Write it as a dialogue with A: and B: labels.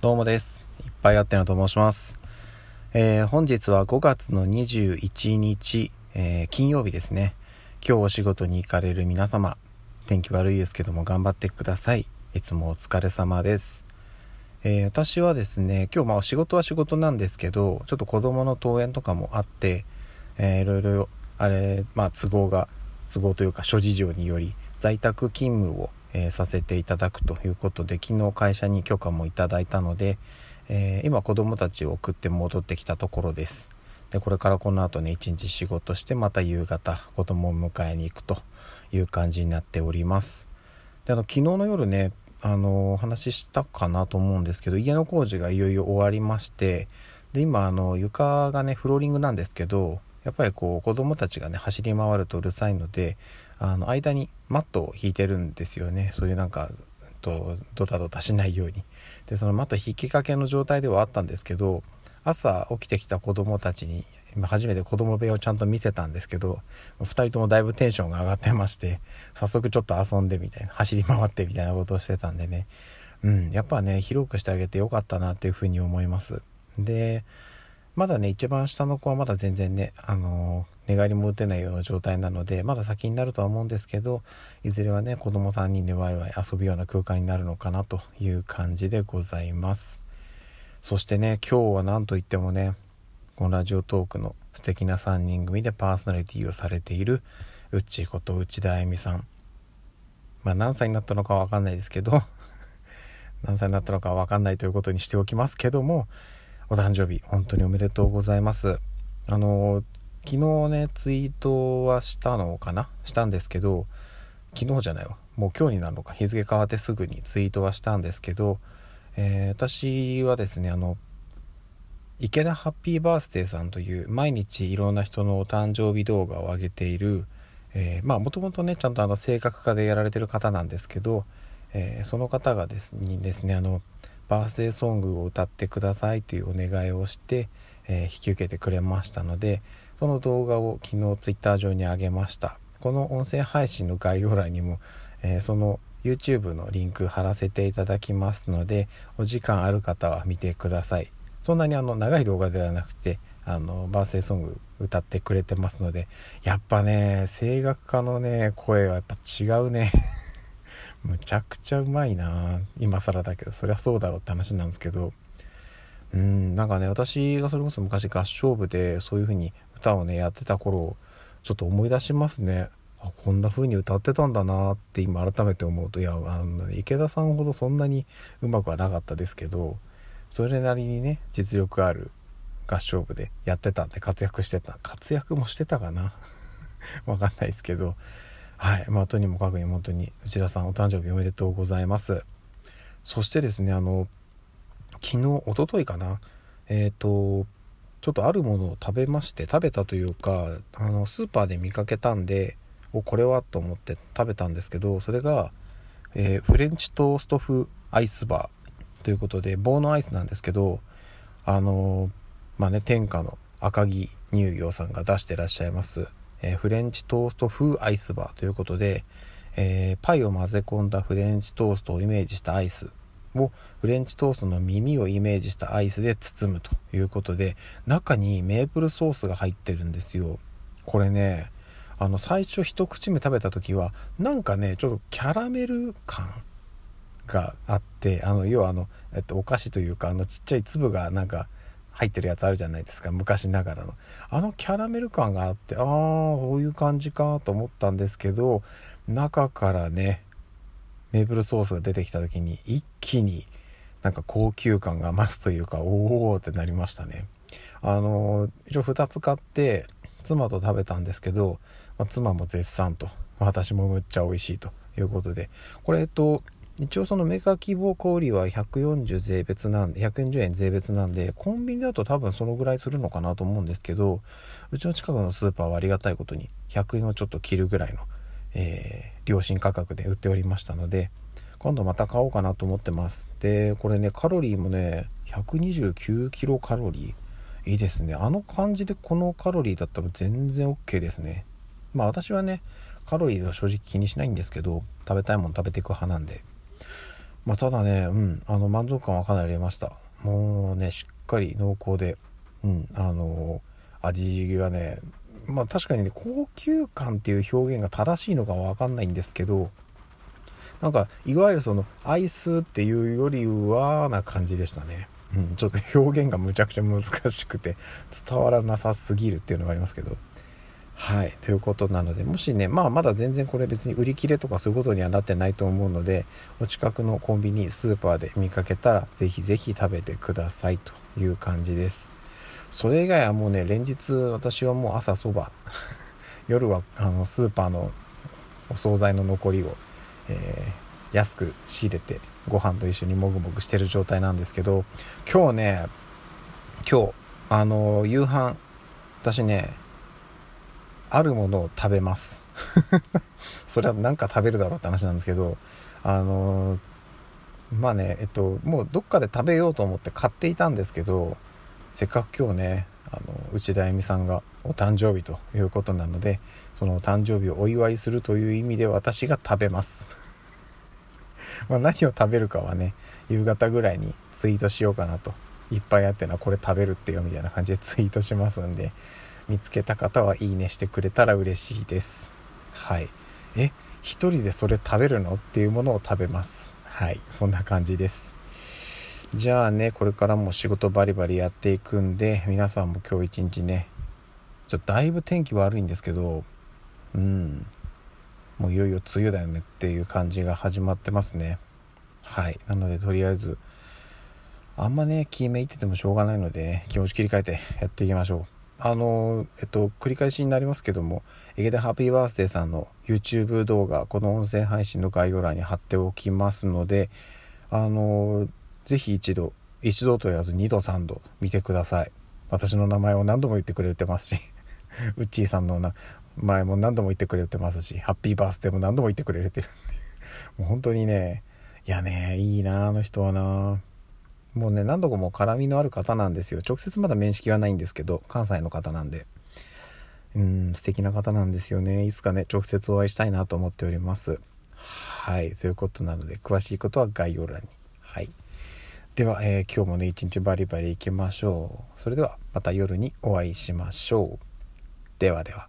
A: どうもです。いっぱいあってのと申します。えー、本日は5月の21日、えー、金曜日ですね。今日お仕事に行かれる皆様、天気悪いですけども頑張ってください。いつもお疲れ様です。えー、私はですね、今日まあ仕事は仕事なんですけど、ちょっと子供の登園とかもあって、えー、いろいろ、あれ、まあ都合が、都合というか諸事情により在宅勤務をえー、させていただくということで昨日会社に許可もいただいたので、えー、今子供たちを送って戻ってきたところです。でこれからこの後ね一日仕事してまた夕方子供を迎えに行くという感じになっております。であの昨日の夜ねあのお話ししたかなと思うんですけど家の工事がいよいよ終わりましてで今あの床がねフローリングなんですけどやっぱりこう子供たちがね走り回るとうるさいのであの間にマットを引いてるんですよね。そういうなんかとドタドタしないように。でそのマット引きかけの状態ではあったんですけど朝起きてきた子供たちに今初めて子供部屋をちゃんと見せたんですけど2人ともだいぶテンションが上がってまして早速ちょっと遊んでみたいな走り回ってみたいなことをしてたんでね。うんやっぱね広くしてあげてよかったなっていうふうに思います。でまだね、一番下の子はまだ全然ね、あのー、寝返りも打てないような状態なので、まだ先になるとは思うんですけど、いずれはね、子供3人でワイワイ遊ぶような空間になるのかなという感じでございます。そしてね、今日は何と言ってもね、このラジオトークの素敵な3人組でパーソナリティをされている、うっちーこと内田あゆみさん。まあ何歳になったのかわかんないですけど 何歳になったのかわかんないということにしておきますけども、お誕生日、本当におめでとうございます。あの、昨日ね、ツイートはしたのかな？したんですけど、昨日じゃないわ。もう今日になるのか。日付変わってすぐにツイートはしたんですけど、えー、私はですね、あの、池田ハッピーバースデーさんという毎日いろんな人のお誕生日動画を上げている、えー、まあもともとねちゃんとあの性格化でやられてる方なんですけど、えー、その方がですにですねあのバースデーソングを歌ってくださいというお願いをして、えー、引き受けてくれましたのでその動画を昨日 Twitter 上に上げました。この音声配信の概要欄にも、えー、その YouTube のリンク貼らせていただきますのでお時間ある方は見てください。そんなにあの長い動画ではなくてあのバースデーソング歌ってくれてますのでやっぱね声楽家のね声はやっぱ違うね。むちゃくちゃうまいな。今更だけどそりゃそうだろうって話なんですけど。うんなんかね私がそれこそ昔合唱部でそういう風に歌をねやってた頃ちょっと思い出しますね。あこんな風に歌ってたんだなって今改めて思うといやあの、池田さんほどそんなにうまくはなかったですけどそれなりにね実力ある合唱部でやってたんで活躍してた活躍もしてたかな。わかんないですけど。はい。まあ、とにもかくにも本当に、内田さんお誕生日おめでとうございます。そしてですね、あの、昨日、おとといかな、えっ、ー、と、ちょっとあるものを食べまして、食べたというか、あの、スーパーで見かけたんで、お、これはと思って食べたんですけど、それが、えー、フレンチトースト風アイスバーということで、棒のアイスなんですけど、あのまあね、天下の赤城乳業さんが出してらっしゃいます、えー、フレンチトースト風アイスバーということで、えー、パイを混ぜ込んだフレンチトーストをイメージしたアイスをフレンチトーストの耳をイメージしたアイスで包むということで中にメープルソースが入ってるんですよ。これねあの最初一口目食べた時はなんかねちょっとキャラメル感があってあの要はあの、えっと、お菓子というかあのちっちゃい粒がなんか入ってるやつあるじゃないですか。昔ながらの。あのキャラメル感があってああこういう感じかと思ったんですけど中からねメープルソースが出てきた時に一気になんか高級感が増すというかおおってなりましたね。あの一応2つ買って妻と食べたんですけど、まあ、妻も絶賛と。私もむっちゃ美味しいということで。これと一応そのメーカー希望小売は140税別なんで、140円税別なんで、コンビニだと多分そのぐらいするのかなと思うんですけど、うちの近くのスーパーはありがたいことに100円をちょっと切るぐらいの、えー、良心価格で売っておりましたので、今度また買おうかなと思ってます。で、これね、カロリーもね、129キロカロリー。いいですね。あの感じでこのカロリーだったら全然 OK ですね。まあ私はね、カロリーは正直気にしないんですけど、食べたいもの食べていく派なんで。まあ、ただね、うん、あの満足感はかなりありました。もうねしっかり濃厚で、うん、あの味がねまあ確かにね高級感っていう表現が正しいのかは分かんないんですけどなんかいわゆるそのアイスっていうよりはな感じでしたね、うん、ちょっと表現がむちゃくちゃ難しくて伝わらなさすぎるっていうのがありますけど。はい。ということなのでもしねまあまだ全然これ別に売り切れとかそういうことにはなってないと思うのでお近くのコンビニスーパーで見かけたらぜひぜひ食べてくださいという感じです。それ以外はもうね連日私はもう朝そば 夜はあのスーパーのお惣菜の残りを、えー、安く仕入れてご飯と一緒にもぐもぐしてる状態なんですけど今日ね今日あの夕飯私ねあるものを食べます。それは何か食べるだろうって話なんですけどあのまあねえっともうどっかで食べようと思って買っていたんですけどせっかく今日ねあの内田恵美さんがお誕生日ということなのでそのお誕生日をお祝いするという意味で私が食べます。まあ何を食べるかはね夕方ぐらいにツイートしようかなと。いっぱいあってのはこれ食べるってよみたいな感じでツイートしますんで。見つけた方はいいねしてくれたら嬉しいです。はい。え一人でそれ食べるの？っていうものを食べます。はい。そんな感じです。じゃあねこれからも仕事バリバリやっていくんで皆さんも今日一日ねちょっとだいぶ天気悪いんですけどうん。もういよいよ梅雨だよねっていう感じが始まってますね。はい。なのでとりあえずあんまね気めいっててもしょうがないので気持ち切り替えてやっていきましょう。あの、えっと、繰り返しになりますけども、エゲデハッピーバースデーさんの YouTube 動画、この音声配信の概要欄に貼っておきますので、あの、ぜひ一度、一度と言わず二度三度見てください。私の名前を何度も言ってくれてますし、ウッチーさんの名前も何度も言ってくれてますし、ハッピーバースデーも何度も言ってくれてるんでもう本当にね、いやね、いいなあの人はなもうね何度も絡みのある方なんですよ。直接まだ面識はないんですけど関西の方なんで。うん素敵な方なんですよね。いつかね直接お会いしたいなと思っております。はいそういうことなので詳しいことは概要欄に。はい。では、えー、今日もね一日バリバリ行きましょう。それではまた夜にお会いしましょう。ではでは。